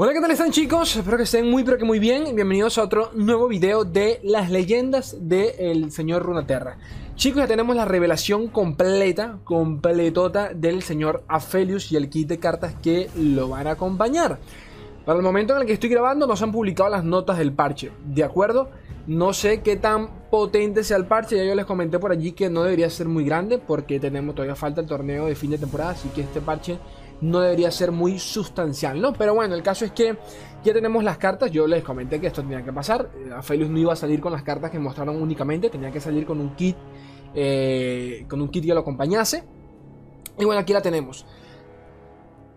Hola, ¿qué tal están chicos? Espero que estén muy pero que muy bien. Bienvenidos a otro nuevo video de las leyendas del señor Runaterra. Chicos, ya tenemos la revelación completa, completota del señor Aphelios y el kit de cartas que lo van a acompañar. Para el momento en el que estoy grabando nos han publicado las notas del parche, ¿de acuerdo? No sé qué tan potente sea el parche, ya yo les comenté por allí que no debería ser muy grande porque tenemos todavía falta el torneo de fin de temporada, así que este parche no debería ser muy sustancial, ¿no? Pero bueno, el caso es que ya tenemos las cartas. Yo les comenté que esto tenía que pasar. Eh, Aphelios no iba a salir con las cartas que mostraron únicamente, tenía que salir con un kit, eh, con un kit que lo acompañase. Y bueno, aquí la tenemos.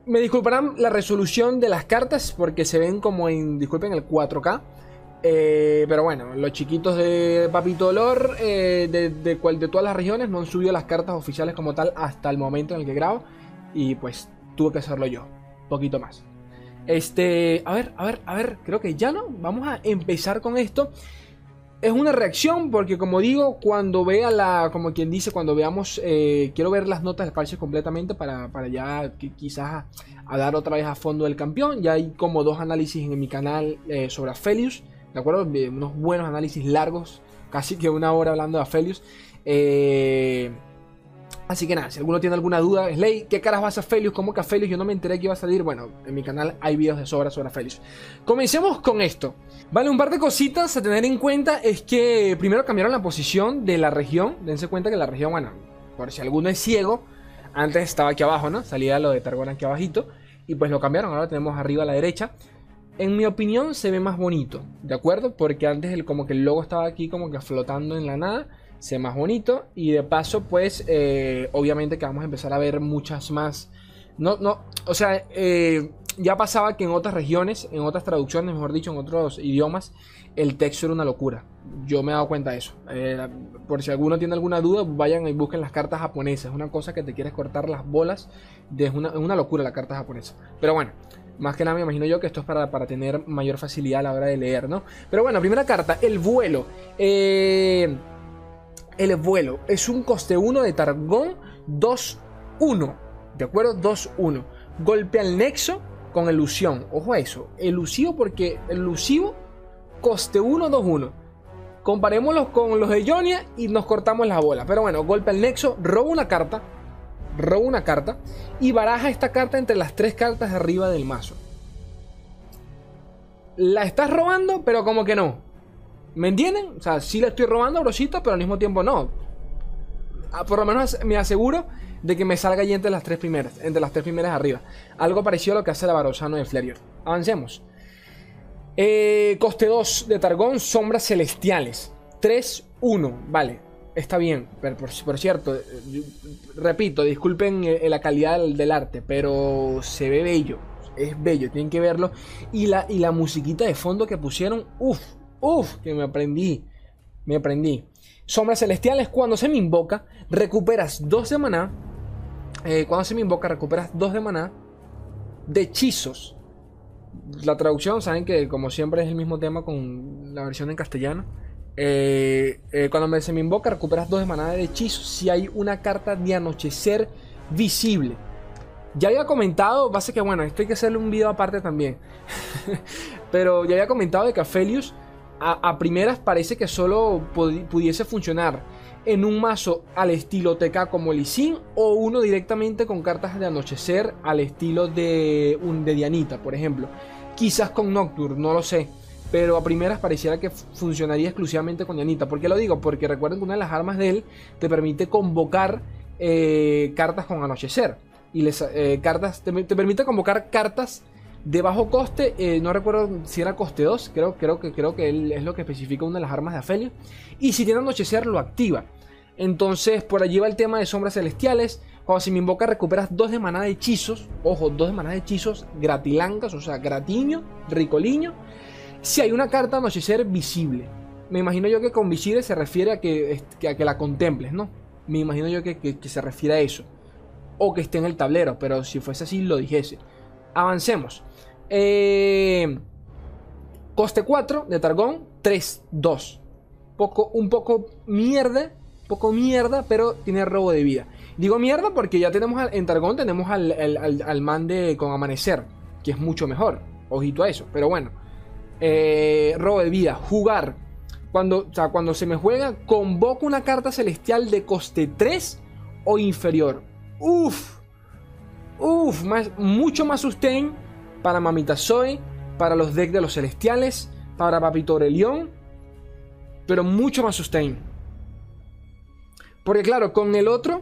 Me disculparán la resolución de las cartas porque se ven como en, disculpen, el 4K. Eh, pero bueno, los chiquitos de Papito Olor de, de, de todas las regiones no han subido las cartas oficiales como tal hasta el momento en el que grabo. Y pues tuve que hacerlo yo. Poquito más. Este, a ver, a ver, a ver, creo que ya no. Vamos a empezar con esto. Es una reacción porque como digo, cuando vea la, como quien dice, cuando veamos, eh, quiero ver las notas del parche completamente para, para ya quizás a, dar otra vez a fondo del campeón. Ya hay como dos análisis en mi canal eh, sobre Aphelios, ¿de acuerdo? Unos buenos análisis largos, casi que una hora hablando de Aphelios. Eh, Así que nada, si alguno tiene alguna duda, Slay, ¿qué caras vas a Felius? ¿Cómo que a Felius? Yo no me enteré que iba a salir. Bueno, en mi canal hay videos de sobra sobre Felius. Comencemos con esto. Vale, un par de cositas a tener en cuenta es que primero cambiaron la posición de la región. Dense cuenta que la región, bueno, por si alguno es ciego, antes estaba aquí abajo, ¿no? Salía lo de Targon aquí abajito. Y pues lo cambiaron, ahora tenemos arriba a la derecha. En mi opinión se ve más bonito, ¿de acuerdo? Porque antes el, como que el logo estaba aquí como que flotando en la nada sea más bonito. Y de paso, pues, eh, obviamente que vamos a empezar a ver muchas más. No, no, o sea, eh, ya pasaba que en otras regiones, en otras traducciones, mejor dicho, en otros idiomas, el texto era una locura. Yo me he dado cuenta de eso. Eh, por si alguno tiene alguna duda, vayan y busquen las cartas japonesas. Es una cosa que te quieres cortar las bolas. Es, una, locura la carta japonesa. Pero bueno, más que nada me imagino yo que esto es para, para, tener mayor facilidad a la hora de leer, ¿no? Pero bueno, primera carta, el vuelo. Eh el vuelo. Es un coste 1 de Targón 2-1. ¿De acuerdo? 2-1. Golpe al nexo con elusión. Ojo a eso. Elusivo porque elusivo coste 1, 2-1. Comparémoslo con los de Jonia y nos cortamos la bola. Pero bueno, golpe al nexo, roba una carta. Roba una carta. Y baraja esta carta entre las tres cartas de arriba del mazo. La estás robando, pero como que no. ¿Me entienden? O sea, sí le estoy robando a pero al mismo tiempo no. Ah, por lo menos me aseguro de que me salga allí entre las tres primeras, entre las tres primeras arriba. Algo parecido a lo que hace la Barosano de Flerior. Avancemos. Eh, coste 2 de Targón, sombras celestiales. 3-1, vale, está bien. Pero por, cierto, eh, repito, disculpen eh, la calidad del, arte, pero se ve bello. Es bello, tienen que verlo. Y la, y la musiquita de fondo que pusieron, uff, Uf, que me aprendí. Me aprendí. Sombras celestiales, cuando se me invoca, recuperas dos de maná. Eh, cuando se me invoca, recuperas dos de maná de hechizos. La traducción, saben que como siempre es el mismo tema con la versión en castellano. Eh, eh, cuando se me invoca, recuperas dos de maná de hechizos si hay una carta de anochecer visible. Ya había comentado, base que bueno, esto hay que hacerle un video aparte también. Pero ya había comentado de que Aphelios a, primeras parece que solo pudiese funcionar en un mazo al estilo TK como el o uno directamente con cartas de anochecer al estilo de un de Dianita, por ejemplo. Quizás con Nocturne, no lo sé. Pero a primeras pareciera que funcionaría exclusivamente con Dianita. ¿Por qué lo digo? Porque recuerden que una de las armas de él te permite convocar eh, cartas con anochecer. Y les, eh, cartas, te permite convocar cartas de bajo coste, eh, no recuerdo si era coste 2, creo, creo, que, creo que él es lo que especifica una de las armas de Afelio. Y si tiene anochecer, lo activa. Entonces, por allí va el tema de sombras celestiales. Cuando se me invoca, recuperas dos de maná de hechizos. Ojo, dos de maná de hechizos gratilancas, o sea, gratiño, ricoliño. Si hay una carta anochecer visible. Me imagino yo que con visible se refiere a que, a que la contemples, ¿no? Me imagino yo que, que se refiere a eso. O que esté en el tablero, pero si fuese así, lo dijese. Avancemos. Eh, coste 4 de Targón, 3-2. Poco, un poco mierda, poco mierda, pero tiene robo de vida. Digo mierda porque ya tenemos en Targón tenemos al, man de con amanecer, que es mucho mejor. Ojito a eso. Pero bueno. Eh, robo de vida. Jugar. Cuando, o sea, cuando se me juega, convoco una carta celestial de coste 3 o inferior. Uf. Uf. Más, mucho más sustain para Mamita Zoe. Para los decks de los celestiales. Para Papito Aurelión. Pero mucho más sustain. Porque claro, con el otro.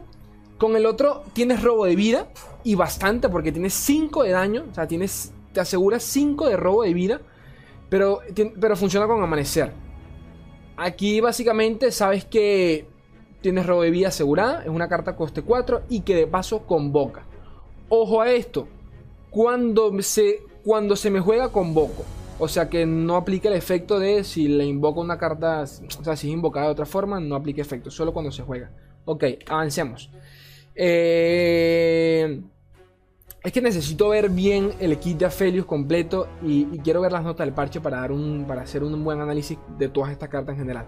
Con el otro tienes robo de vida. Y bastante. Porque tienes 5 de daño. O sea, tienes. Te aseguras 5 de robo de vida. Pero, pero funciona con amanecer. Aquí básicamente sabes que tienes robo de vida asegurada. Es una carta coste 4. Y que de paso convoca. Ojo a esto. Cuando se, cuando se me juega convoco. O sea que no aplica el efecto de si le invoco una carta. O sea, si es invocada de otra forma, no aplica efecto. Solo cuando se juega. Ok, avancemos. Eh, es que necesito ver bien el kit de Aphelios completo y, quiero ver las notas del parche para, dar un, para hacer un buen análisis de todas estas cartas en general.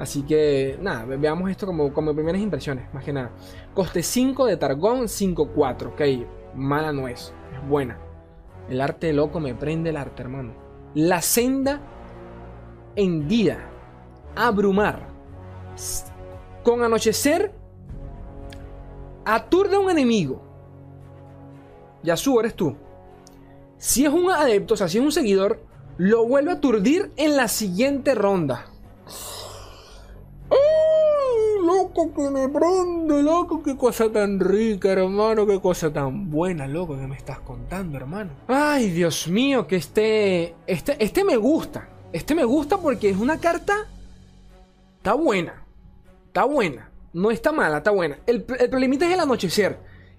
Así que nada, veamos esto como, como primeras impresiones, más que nada. Coste 5 de Targón, 5-4. Ok, mala no es, es buena. El arte loco me prende el arte, hermano. La senda en día. Abrumar. Con anochecer Aturde a un enemigo. Yasuo eres tú. Si es un adepto, o sea, si es un seguidor, lo vuelve a aturdir en la siguiente ronda. Loco que me prende, loco! ¡Qué cosa tan rica, hermano! ¡Qué cosa tan buena, loco, que me estás contando, hermano! ¡Ay, Dios mío! Que este, este, este me gusta. Este me gusta porque es una carta... Está buena. Está buena. No está mala, está buena. El, el es el anochecer.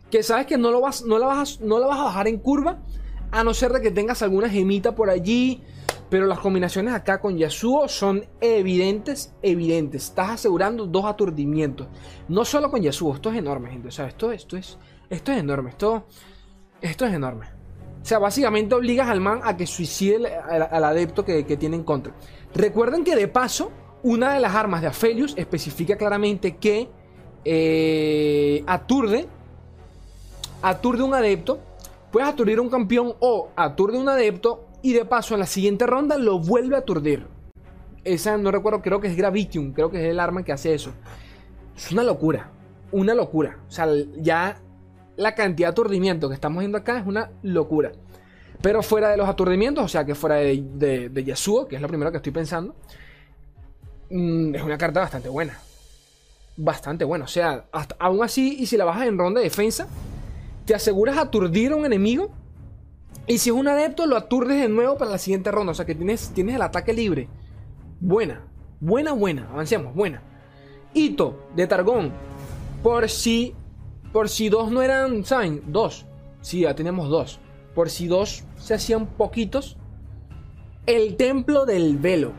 Que sabes que no, lo vas, no, la vas no la vas a bajar en curva. A no ser de que tengas alguna gemita por allí. Pero las combinaciones acá con Yasuo son evidentes, evidentes. Estás asegurando dos aturdimientos. No solo con Yasuo, esto es enorme, gente. O sea, esto, esto, es, esto es enorme. Esto, esto es enorme. O sea, básicamente obligas al man a que suicide al, adepto que, tiene en contra. Recuerden que de paso, una de las armas de Aphelios especifica claramente que eh, aturde, aturde un adepto, puedes aturdir a un campeón o aturde un adepto y de paso en la siguiente ronda lo vuelve a aturdir. Esa no recuerdo, creo que es Gravitium, creo que es el arma que hace eso. Es una locura, una locura. O sea, ya la cantidad de aturdimiento que estamos viendo acá es una locura. Pero fuera de los aturdimientos, o sea, que fuera de, de Yasuo, que es lo primero que estoy pensando, Mm, es una carta bastante buena. Bastante buena. O sea, aún así, y si la bajas en ronda de defensa, te aseguras aturdir a un enemigo. Y si es un adepto, lo aturdes de nuevo para la siguiente ronda. O sea que tienes, tienes el ataque libre. Buena. Buena, buena. Avancemos. Buena. Hito de Targón. Por si. Por si dos no eran. ¿Saben? Dos. Sí, ya tenemos dos. Por si dos se hacían poquitos. El templo del velo.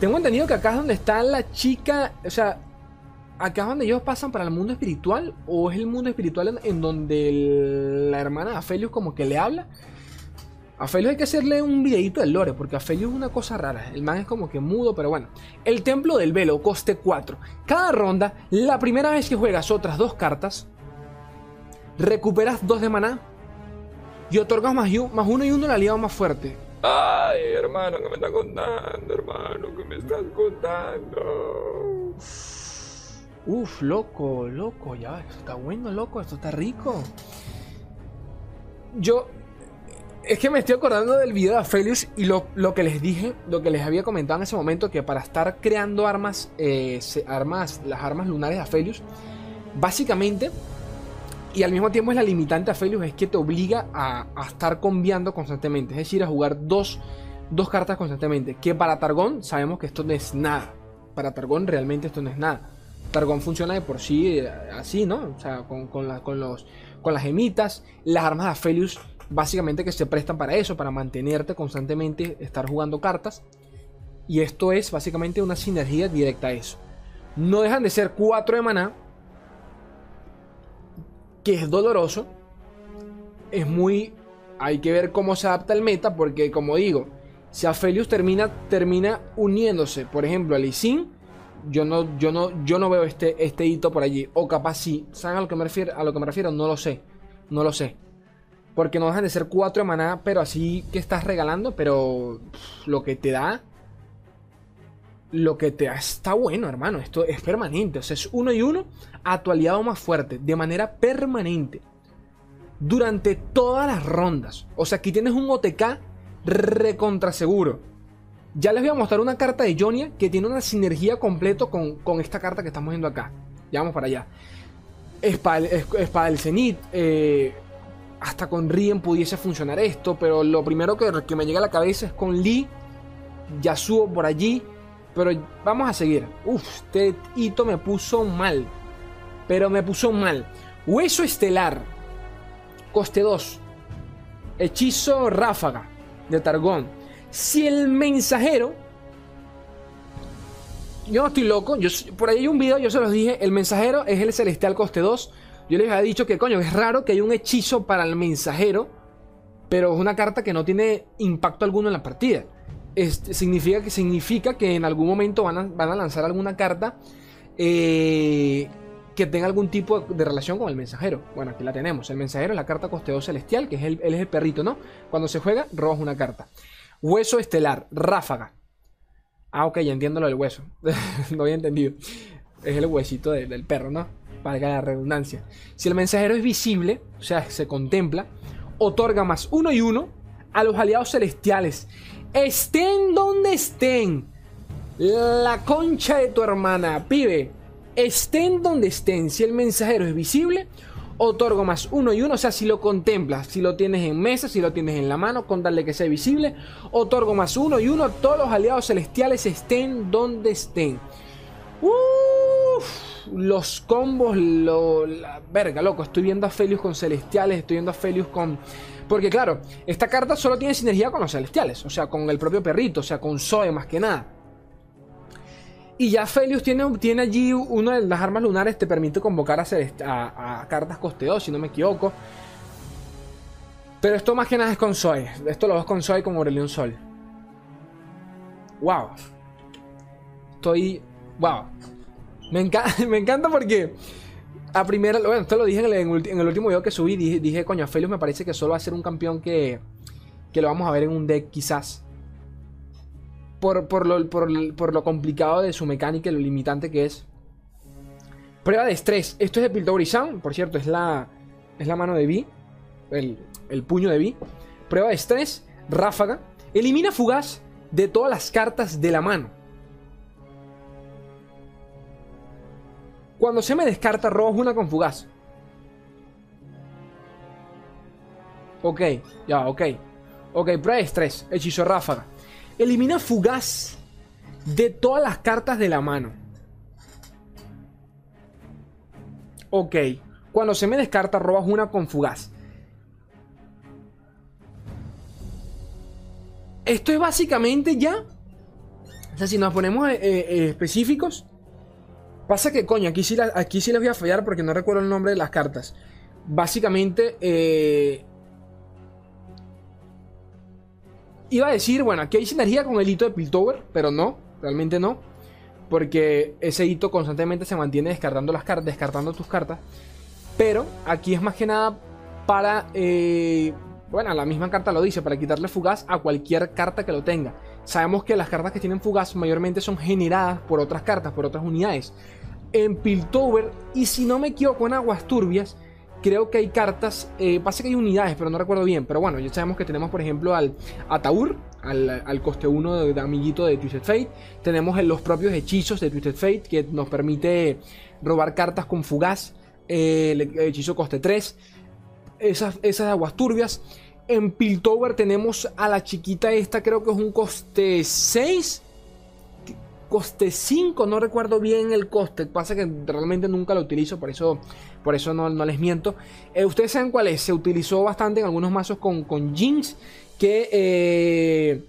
Tengo entendido que acá es donde está la chica. O sea, acá es donde ellos pasan para el mundo espiritual. O es el mundo espiritual en, donde la hermana de Aphelios como que le habla. A Aphelios hay que hacerle un videito del lore, porque Aphelios es una cosa rara. El man es como que mudo, pero bueno. El templo del velo, coste 4. Cada ronda, la primera vez que juegas otras dos cartas, recuperas dos de maná y otorgas más, más uno y uno al aliado más fuerte. Ay, hermano, ¿qué me estás contando, hermano? ¿Qué me estás contando? Uf, loco, loco, ya, esto está bueno, loco, esto está rico. Yo, es que me estoy acordando del video de Aphelios y lo, que les dije, lo que les había comentado en ese momento, que para estar creando armas, eh, armas las armas lunares de Aphelios, básicamente y al mismo tiempo es la limitante a Felius, es que te obliga a, estar cambiando constantemente, es decir, a jugar dos, cartas constantemente. Que para Targón sabemos que esto no es nada. Para Targón realmente esto no es nada. Targón funciona de por sí eh, así, ¿no? O sea, con, los, con las gemitas, las armas de Aphelios básicamente que se prestan para eso, para mantenerte constantemente, estar jugando cartas. Y esto es básicamente una sinergia directa a eso. No dejan de ser 4 de maná, que es doloroso. Es muy... Hay que ver cómo se adapta el meta, porque como digo, si Aphelios termina, termina uniéndose, por ejemplo, a Lee yo no, yo no, yo no veo este, este hito por allí. O capaz sí. ¿Saben a lo que me refiero? A lo que me refiero, no lo sé. No lo sé. Porque no dejan de ser 4 de maná, pero así que estás regalando, pero lo que te da lo que te da está bueno, hermano. Esto es permanente. O sea, es uno y uno a tu aliado más fuerte. De manera permanente. Durante todas las rondas. O sea, aquí tienes un OTK recontra seguro. Ya les voy a mostrar una carta de Jonia que tiene una sinergia completo con, esta carta que estamos viendo acá. Ya vamos para allá. Espada, del Zenith. Eh, hasta con Rien pudiese funcionar esto. Pero lo primero que, que me llega a la cabeza es con Lee. Yasuo por allí. Pero vamos a seguir. Uf, este hito me puso mal. Pero me puso mal. Hueso estelar. Coste 2. Hechizo ráfaga de Targón. Si el mensajero. Yo no estoy loco. Por ahí hay un video, yo se los dije. El mensajero es el celestial coste 2. Yo les había dicho que, coño, es raro que haya un hechizo para el mensajero. Pero es una carta que no tiene impacto alguno en la partida significa, que, significa que en algún momento van a, lanzar alguna carta eh, que tenga algún tipo de relación con el mensajero. Bueno, aquí la tenemos. El mensajero es la carta costeo celestial, que es el, él es el perrito, ¿no? Cuando se juega, robas una carta. Hueso estelar, ráfaga. Ah, ok, ya entiendo lo del hueso. no había entendido. Es el huesito del perro, ¿no? Para la redundancia. Si el mensajero es visible, o sea, se contempla, otorga más uno y uno a los aliados celestiales Estén donde estén. La concha de tu hermana, pibe. Estén donde estén. Si el mensajero es visible, otorgo más uno y uno. O sea, si lo contemplas, si lo tienes en mesa, si lo tienes en la mano, con darle que sea visible, otorgo más uno y uno. Todos los aliados celestiales estén donde estén. Uff, los combos, lo, verga, loco. Estoy viendo a Felius con celestiales, estoy viendo a Felius con porque claro, esta carta solo tiene sinergia con los celestiales, o sea, con el propio perrito, o sea, con Zoe más que nada. Y ya Felius tiene, tiene allí una de las armas lunares, te permite convocar a, cartas coste 2, si no me equivoco. Pero esto más que nada es con Zoe. Esto lo ves con Zoe con Aurelion Sol. Wow. Estoy. Wow. Me, me encanta porque a primera, bueno, esto lo dije en el, último video que subí, dije, dije, coño, Felius me parece que solo va a ser un campeón que, que lo vamos a ver en un deck quizás. Por, por, lo, por, lo complicado de su mecánica y lo limitante que es. Prueba de estrés. Esto es de Piltover Sound, por cierto, es la, es la mano de Vi, el, el puño de Vi. Prueba de estrés, ráfaga. Elimina fugaz de todas las cartas de la mano. Cuando se me descarta, robo una con fugaz. Ok, ya, ok. Ok, prueba de estrés. Hechizo ráfaga. Elimina fugaz de todas las cartas de la mano. Ok. Cuando se me descarta, robas una con fugaz. Esto es básicamente ya. O sea, si nos ponemos eh, eh, específicos, Pasa que, coño, aquí sí, aquí sí les voy a fallar porque no recuerdo el nombre de las cartas. Básicamente, eh, iba a decir, bueno, aquí hay sinergia con el hito de Piltover, pero no, realmente no. Porque ese hito constantemente se mantiene descartando las cartas, descartando tus cartas. Pero aquí es más que nada para, eh, bueno, la misma carta lo dice, para quitarle fugaz a cualquier carta que lo tenga. Sabemos que las cartas que tienen fugaz mayormente son generadas por otras cartas, por otras unidades. En Piltover, y si no me equivoco en Aguas Turbias, creo que hay cartas, eh, pasa que hay unidades, pero no recuerdo bien. Pero bueno, ya sabemos que tenemos, por ejemplo, al Ataur, al, coste 1 de, amiguito de Twisted Fate. Tenemos los propios hechizos de Twisted Fate, que nos permite robar cartas con fugaz. Eh, el hechizo coste 3. Esas, esas aguas turbias. En Piltover tenemos a la chiquita esta, creo que es un coste 6. Coste 5, no recuerdo bien el coste. Pasa que realmente nunca lo utilizo, por eso, por eso no, les miento. Eh, Ustedes saben cuál es. Se utilizó bastante en algunos mazos con, con. Que eh,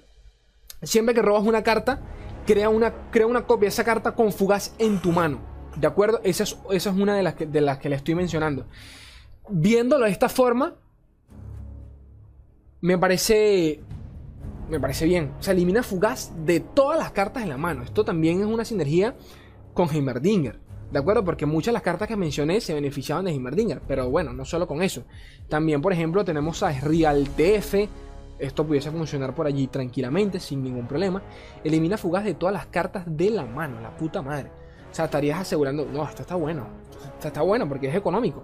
siempre que robas una carta, crea una, crea una copia de esa carta con fugaz en tu mano. ¿De acuerdo? Esa es, esa es una de las, que, de las que le estoy mencionando. Viéndolo de esta forma, me parece. Me parece bien. Se elimina fugaz de todas las cartas en la mano. Esto también es una sinergia con Heimerdinger. ¿De acuerdo? Porque muchas de las cartas que mencioné se beneficiaban de Heimerdinger. Pero bueno, no solo con eso. También, por ejemplo, tenemos a Real TF. Esto pudiese funcionar por allí tranquilamente, sin ningún problema. Elimina fugaz de todas las cartas de la mano, la puta madre. O sea, estarías asegurando. No, esto está bueno. Esto está bueno porque es económico.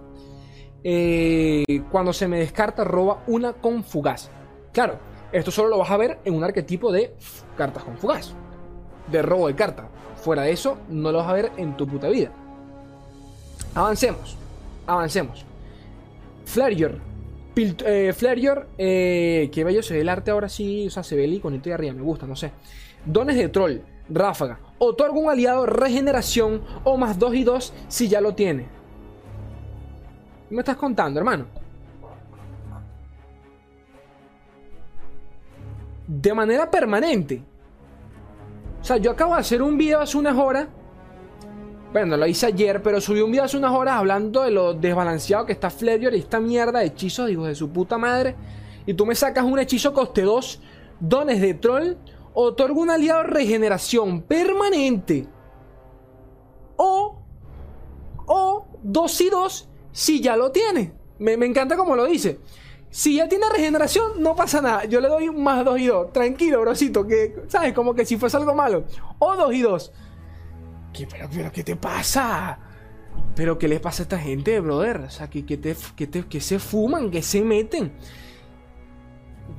Eh, cuando se me descarta, roba una con fugaz. Claro, esto solo lo vas a ver en un arquetipo de cartas con fugaz. De robo de carta. Fuera de eso, no lo vas a ver en tu puta vida. Avancemos. Avancemos. Flareyor. Eh. Eh, qué bello se ve el arte ahora sí. O sea, se ve el iconito de arriba. Me gusta, no sé. Dones de troll. Ráfaga. Otorga un aliado regeneración o más 2 y 2 si ya lo tiene. ¿Qué me estás contando, hermano? De manera permanente. O sea, yo acabo de hacer un video hace unas horas. Bueno, lo hice ayer, pero subí un video hace unas horas hablando de lo desbalanceado que está Flareor y esta mierda de hechizos, digo, de su puta madre. Y tú me sacas un hechizo coste 2, dones de troll, otorga un aliado regeneración permanente. O, o 2 y 2 si ya lo tiene. Me, me encanta como lo dice. Si ya tiene regeneración, no pasa nada. Yo le doy más 2 y 2. Tranquilo, brocito. Que, ¿sabes? Como que si fuese algo malo. O 2 y 2. ¿Qué, pero, ¿qué te pasa? ¿Pero qué le pasa a esta gente, brother? O sea, que, que, te, que, te, que se fuman, que se meten.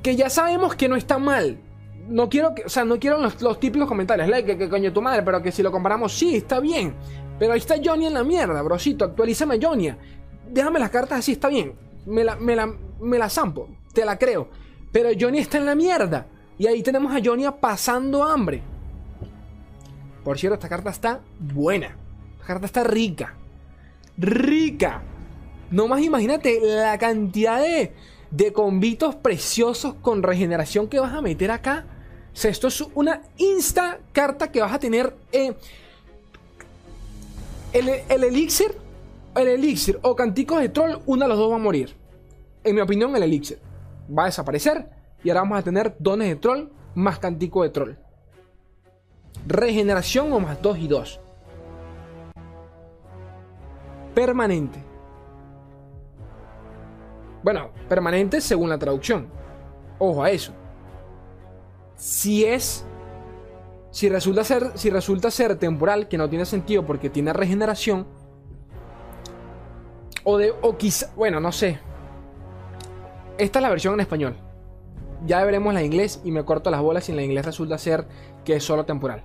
Que ya sabemos que no está mal. No quiero que, o sea, no quiero los, los típicos comentarios. Like, que, que, coño tu madre, pero que si lo comparamos, sí, está bien. Pero ahí está Johnny en la mierda, brocito. Actualízame Johnny. Déjame las cartas así, está bien. Me la, me la, me la zampo, te la creo. Pero Johnny está en la mierda. Y ahí tenemos a Johnny pasando hambre. Por cierto, esta carta está buena. Esta carta está rica. Rica. No más imagínate la cantidad de, de convitos preciosos con regeneración que vas a meter acá. Esto es una insta carta que vas a tener. Eh, el, el elixir. El elixir o canticos de troll, uno de los dos va a morir en mi opinión, el elixir va a desaparecer y ahora vamos a tener dones de troll más cantico de troll. Regeneración o más 2 y 2. Permanente. Bueno, permanente según la traducción. Ojo a eso. Si es. Si resulta ser, si resulta ser temporal, que no tiene sentido porque tiene regeneración. O de. O quizá. Bueno, no sé. Esta es la versión en español. Ya veremos la inglés y me corto las bolas si en la inglés resulta ser que es solo temporal.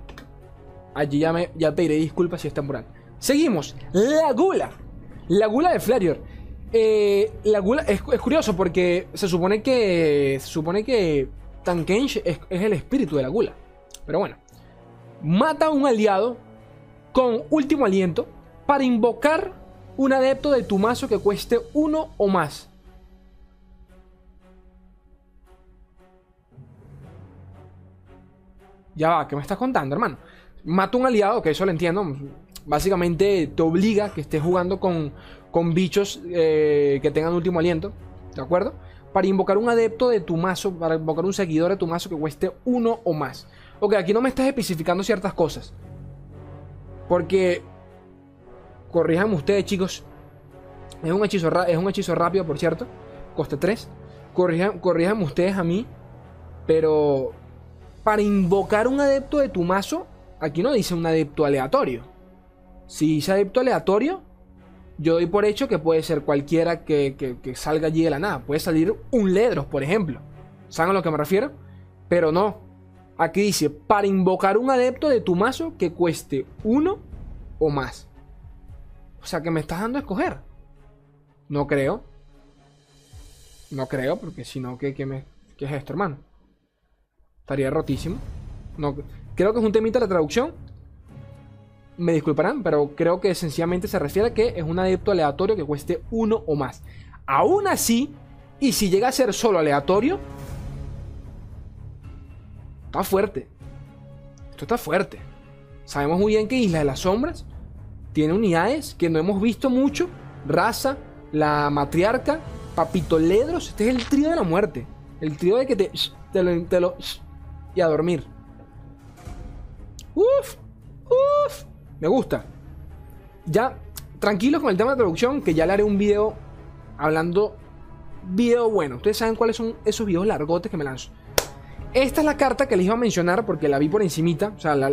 Allí ya, me, ya pediré disculpas si es temporal. Seguimos. La gula. La gula de Flareor. Eh, la gula es, curioso porque se supone que. Se supone que Tankensh es, es el espíritu de la gula. Pero bueno. Mata a un aliado con último aliento para invocar un adepto de tu mazo que cueste uno o más. Ya va, ¿qué me estás contando, hermano? Mata un aliado, que eso lo entiendo. Básicamente te obliga a que estés jugando con, con bichos eh, que tengan último aliento. ¿De acuerdo? Para invocar un adepto de tu mazo, para invocar un seguidor de tu mazo que cueste uno o más. Ok, aquí no me estás especificando ciertas cosas. Porque, corríjanme ustedes, chicos. Es un hechizo, es un hechizo rápido, por cierto. Coste 3. Corríjanme ustedes a mí. Pero para invocar un adepto de tu mazo, aquí no dice un adepto aleatorio. Si dice adepto aleatorio, yo doy por hecho que puede ser cualquiera que, que, que salga allí de la nada. Puede salir un Ledros, por ejemplo. ¿Saben a lo que me refiero? Pero no. Aquí dice, para invocar un adepto de tu mazo que cueste uno o más. O sea, que me estás dando a escoger. No creo. No creo, porque si no, ¿qué, qué, me, ¿qué es esto, hermano? Estaría rotísimo. No, creo que es un temita de la traducción. Me disculparán, pero creo que sencillamente se refiere a que es un adepto aleatorio que cueste uno o más. Aún así, y si llega a ser solo aleatorio, está fuerte. Esto está fuerte. Sabemos muy bien que Isla de las Sombras tiene unidades que no hemos visto mucho. Raza, la matriarca, Papito Ledros. Este es el trío de la muerte. El trío de que te, y a dormir. Uf, uf, me gusta. ya tranquilos con el tema de traducción, que ya le haré un video hablando. Video bueno. Ustedes saben cuáles son esos videos largotes que me lanzo. Esta es la carta que les iba a mencionar porque la vi por encimita. O sea, la-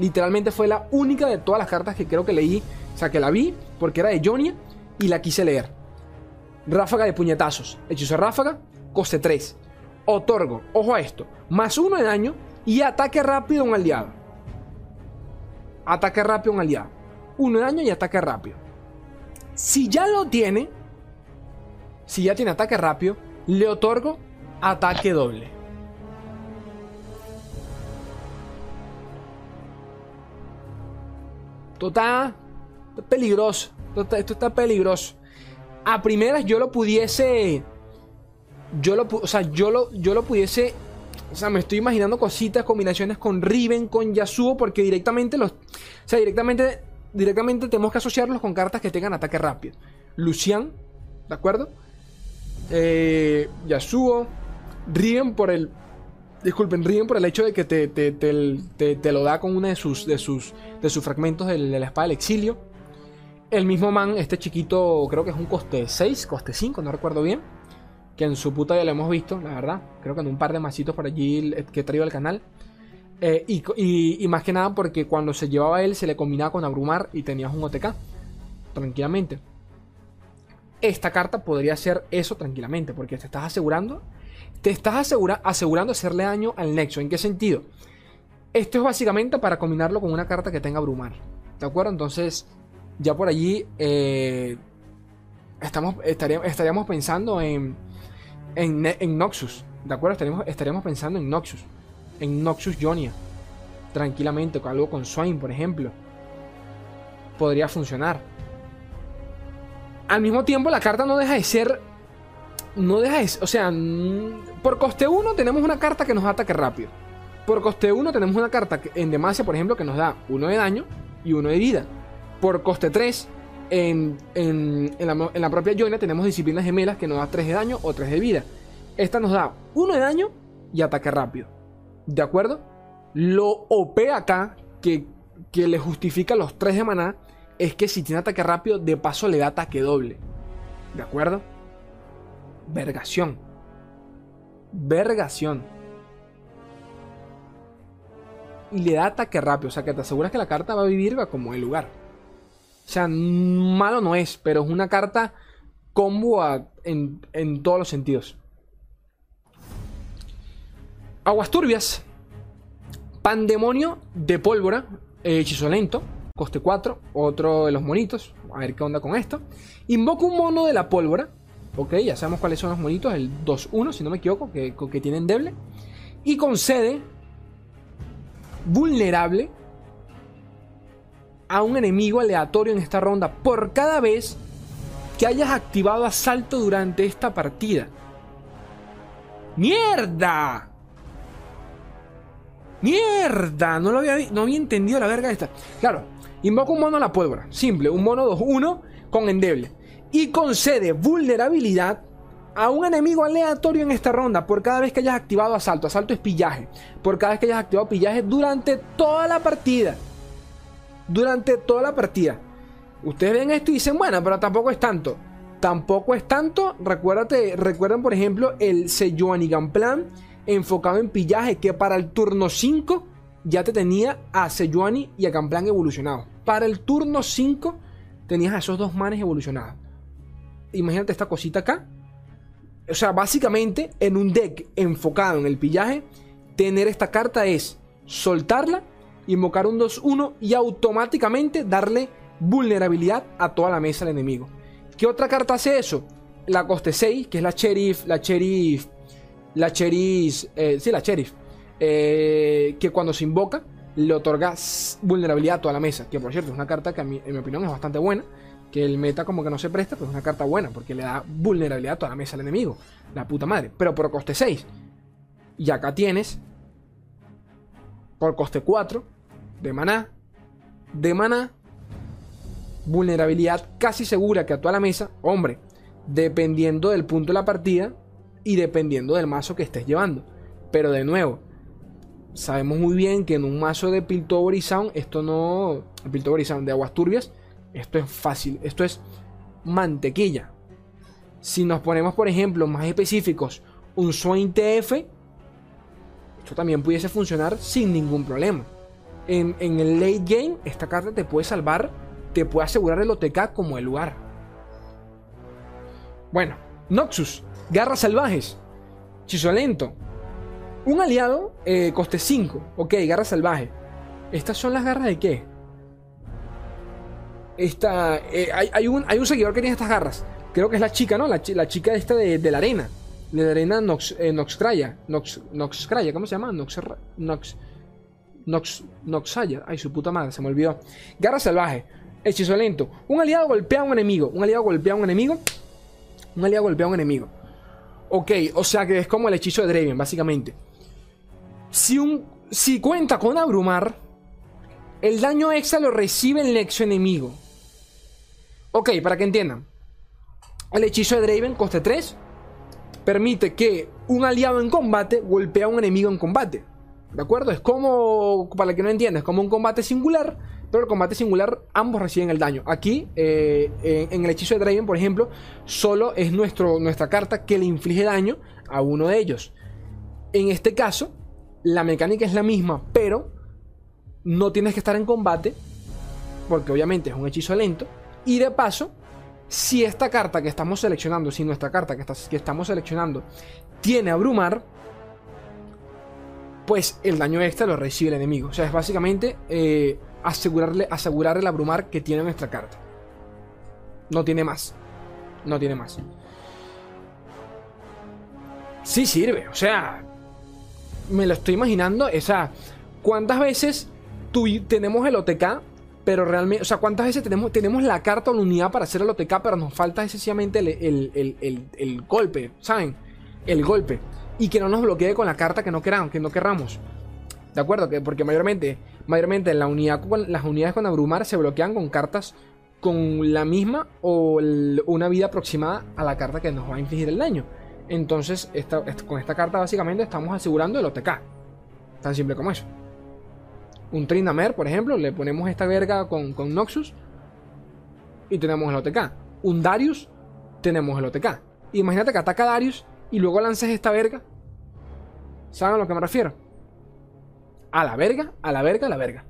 literalmente fue la única de todas las cartas que creo que leí. O sea, que la vi porque era de Jonia y la quise leer. Ráfaga de puñetazos. Hechizo ráfaga, coste 3. Otorgo, ojo a esto, más uno de daño y ataque rápido a un aliado. Ataque rápido a un aliado. Uno de daño y ataque rápido. Si ya lo tiene, si ya tiene ataque rápido, le otorgo ataque doble. Esto está, peligroso. Esto está, esto está peligroso. A primeras yo lo pudiese. Yo lo, o sea, yo lo, yo lo pudiese. O sea, me estoy imaginando cositas, combinaciones con Riven, con Yasuo, porque directamente los. O sea, directamente. Directamente tenemos que asociarlos con cartas que tengan ataque rápido. Lucian, ¿de acuerdo? Eh, Yasuo. Riven por el. Disculpen, Riven por el hecho de que te, te, te- te- lo da con uno de sus, de sus, de sus fragmentos del- de la espada del exilio. El mismo man, este chiquito, creo que es un coste 6, coste 5, no recuerdo bien. Que en su puta ya lo hemos visto, la verdad. Creo que en un par de masitos por allí que he traído al canal. Eh, y, más que nada porque cuando se llevaba él se le combinaba con abrumar y tenías un OTK. Tranquilamente. Esta carta podría ser eso tranquilamente porque te estás asegurando. Te estás asegura- asegurando hacerle daño al Nexo. ¿En qué sentido? Esto es básicamente para combinarlo con una carta que tenga abrumar. ¿De acuerdo? Entonces, ya por allí eh, estamos, estaríamos pensando en, en, Noxus. ¿De acuerdo? Estaríamos pensando en Noxus. En Noxus Jonia. Tranquilamente, con algo con Swain, por ejemplo. Podría funcionar. Al mismo tiempo, la carta no deja de ser. No deja de O sea, mm, por coste 1 tenemos una carta que nos ataque rápido. Por coste 1 tenemos una carta en Demacia, por ejemplo, que nos da 1 de daño y 1 de vida. Por coste 3, en, la, propia Joina tenemos disciplinas gemelas que nos da 3 de daño o 3 de vida. Esta nos da 1 de daño y ataque rápido. ¿De acuerdo? Lo OP acá, que, que le justifica los 3 de maná, es que si tiene ataque rápido, de paso le da ataque doble. ¿De acuerdo? Vergación. Vergación. Y le da ataque rápido. O sea, que te aseguras que la carta va a vivir va como el lugar. O sea, malo no es, pero es una carta combo en, en todos los sentidos. Aguas turbias. Pandemonio de pólvora. hechizo lento. Coste 4. Otro de los monitos. A ver qué onda con esto. Invoca un mono de la pólvora. Ok, ya sabemos cuáles son los monitos. El 2-1, si no me equivoco, que, que tienen deble. Y concede vulnerable a un enemigo aleatorio en esta ronda por cada vez que hayas activado asalto durante esta partida. ¡Mierda! ¡Mierda! No lo había, no había entendido la verga esta. Claro, invoca un mono a la pólvora. Simple, un mono 2-1 con endeble. Y concede vulnerabilidad a un enemigo aleatorio en esta ronda por cada vez que hayas activado asalto. Asalto es pillaje. Por cada vez que hayas activado pillaje durante toda la partida. Durante toda la partida. Ustedes ven esto y dicen, bueno, pero tampoco es tanto. Tampoco es tanto. Recuérdate, recuerden, por ejemplo, el Sejuani Plan enfocado en pillaje que para el turno 5 ya te tenía a Sejuani y a Gamplan evolucionados. Para el turno 5 tenías a esos dos manes evolucionados. Imagínate esta cosita acá. O sea, básicamente en un deck enfocado en el pillaje, tener esta carta es soltarla, invocar un 2-1 y automáticamente darle vulnerabilidad a toda la mesa del enemigo. ¿Qué otra carta hace eso? La coste 6, que es la Sheriff, la Sheriff, la Sheriff, eh, sí, la Sheriff, eh, que cuando se invoca le otorga vulnerabilidad a toda la mesa. Que por cierto es una carta que a mí- en mi opinión es bastante buena. Que el meta como que no se presta, pero es una carta buena porque le da vulnerabilidad a toda la mesa al enemigo. La puta madre. Pero por coste 6. Y acá tienes, por coste 4, de maná, de maná, vulnerabilidad casi segura que a toda la mesa, hombre, dependiendo del punto de la partida y dependiendo del mazo que estés llevando. Pero de nuevo, sabemos muy bien que en un mazo de Piltover y Sound, esto no. Piltover y Sound de aguas turbias, Esto es fácil, esto es mantequilla. Si nos ponemos, por ejemplo, más específicos, un Swain TF, esto también pudiese funcionar sin ningún problema. En, el late game, esta carta te puede salvar, te puede asegurar el OTK como el lugar. Bueno, Noxus, garras salvajes, hechizo lento. Un aliado, eh, coste 5. Ok, garra salvaje. ¿Estas son las garras de qué? Esta, eh, hay, un, hay un seguidor que tiene estas garras. Creo que es la chica, ¿no? La, chica esta de, de, la arena. De la arena Nox, eh, Noxcraya. Nox, Noxcraya, ¿cómo se llama? Nox, Nox, Nox, Noxaya. Ay, su puta madre, se me olvidó. Garra salvaje. Hechizo lento. Un aliado golpea a un enemigo. Un aliado golpea a un enemigo. Un aliado golpea a un enemigo. Ok, o sea que es como el hechizo de Draven, básicamente. Si, un, si cuenta con abrumar, el daño extra lo recibe el nexo enemigo. Ok, para que entiendan. El hechizo de Draven, coste 3, permite que un aliado en combate golpee a un enemigo en combate. ¿De acuerdo? Es como, para el que no entienda, es como un combate singular, pero el combate singular ambos reciben el daño. Aquí, eh, en el hechizo de Draven, por ejemplo, solo es nuestro, nuestra carta que le inflige daño a uno de ellos. En este caso, la mecánica es la misma, pero no tienes que estar en combate, porque obviamente es un hechizo lento. Y de paso, si esta carta que estamos seleccionando, si nuestra carta que, que estamos seleccionando tiene abrumar, pues el daño extra lo recibe el enemigo. O sea, es básicamente eh, asegurarle, asegurar el abrumar que tiene nuestra carta. No tiene más. No tiene más. Sí sirve. O sea, me lo estoy imaginando. O sea, ¿cuántas veces tú, tenemos el OTK? Pero realmente, o sea, ¿cuántas veces tenemos, tenemos la carta o la unidad para hacer el OTK? Pero nos falta excesivamente el, el, el, el golpe, ¿saben? El golpe y que no nos bloquee con la carta que no queramos, que no querramos. ¿De acuerdo? Que porque mayormente, mayormente en la unidad, las unidades con abrumar se bloquean con cartas con la misma o una vida aproximada a la carta que nos va a infligir el daño. Entonces, con esta carta básicamente estamos asegurando el OTK. Tan simple como eso. Un Trindamer, por ejemplo, le ponemos esta verga con, con Noxus y tenemos el OTK. Un Darius, tenemos el OTK. Imagínate que ataca Darius y luego lances esta verga. ¿Saben a lo que me refiero? A la verga, a la verga, a la verga.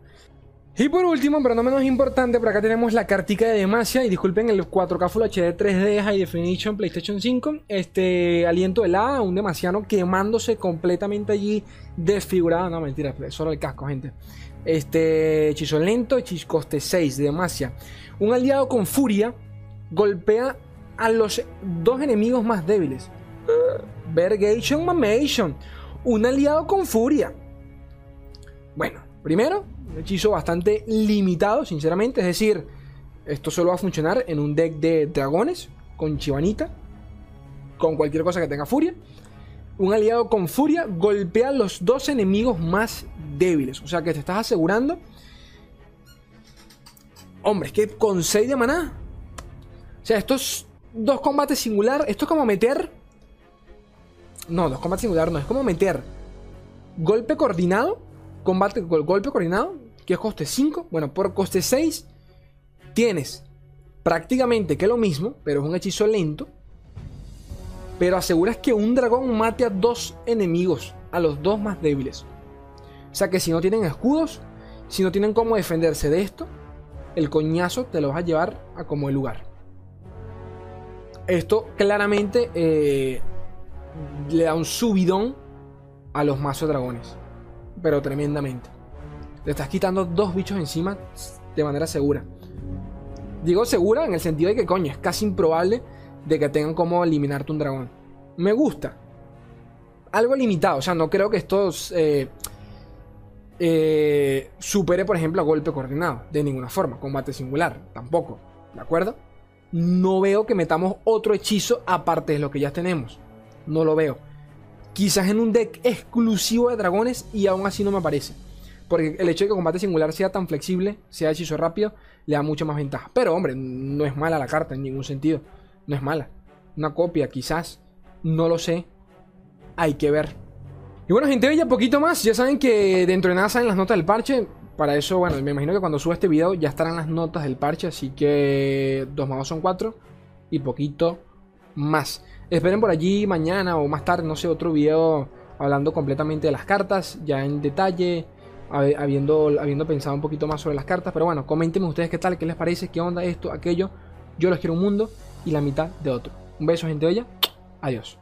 Y por último, pero no menos importante, por acá tenemos la cartica de Demacia. Y disculpen el 4K Full HD 3D High Definition PlayStation 5. Este aliento de la un demasiado quemándose completamente allí, desfigurado. No, mentira, solo el casco, gente. Este hechizo lento, hechizo coste 6 de Demacia. Un aliado con furia golpea a los dos enemigos más débiles. Vergation Mamation. Un aliado con furia. Bueno, primero, un hechizo bastante limitado, sinceramente. Es decir, esto solo va a funcionar en un deck de dragones, con chivanita, con cualquier cosa que tenga furia. Un aliado con furia golpea a los dos enemigos más débiles. O sea que te estás asegurando. Hombre, es que con 6 de maná. O sea, estos dos combates singular. Esto es como meter no, no es combate singular, no. Es como meter golpe coordinado. Combate golpe coordinado. Que es coste 5. Bueno, por coste 6 tienes prácticamente que lo mismo, pero es un hechizo lento. Pero aseguras que un dragón mate a dos enemigos, a los dos más débiles. O sea que si no tienen escudos, si no tienen cómo defenderse de esto, el coñazo te lo vas a llevar a como el lugar. Esto claramente eh, le da un subidón a los mazos dragones. Pero tremendamente. Le estás quitando dos bichos encima de manera segura. Digo segura en el sentido de que, coño, es casi improbable de que tengan como eliminarte un dragón. Me gusta. Algo limitado. O sea, no creo que esto eh, eh, supere, por ejemplo, a golpe coordinado. De ninguna forma. Combate singular. Tampoco. ¿De acuerdo? No veo que metamos otro hechizo aparte de lo que ya tenemos no lo veo. Quizás en un deck exclusivo de dragones y aún así no me parece. Porque el hecho de que combate singular sea tan flexible, sea hechizo rápido, le da mucha más ventaja. Pero hombre, no es mala la carta en ningún sentido. No es mala. Una copia, quizás. No lo sé. Hay que ver. Y bueno, gente, ya poquito más. Ya saben que dentro de nada salen las notas del parche. Para eso, bueno, me imagino que cuando suba este video ya estarán las notas del parche, así que dos magos son cuatro y poquito más. Esperen por allí mañana o más tarde, no sé, otro video hablando completamente de las cartas, ya en detalle, hab- habiendo, habiendo pensado un poquito más sobre las cartas. Pero bueno, coméntenme ustedes qué tal, qué les parece, qué onda esto, aquello. Yo los quiero un mundo y la mitad de otro. Un beso, gente bella. Adiós.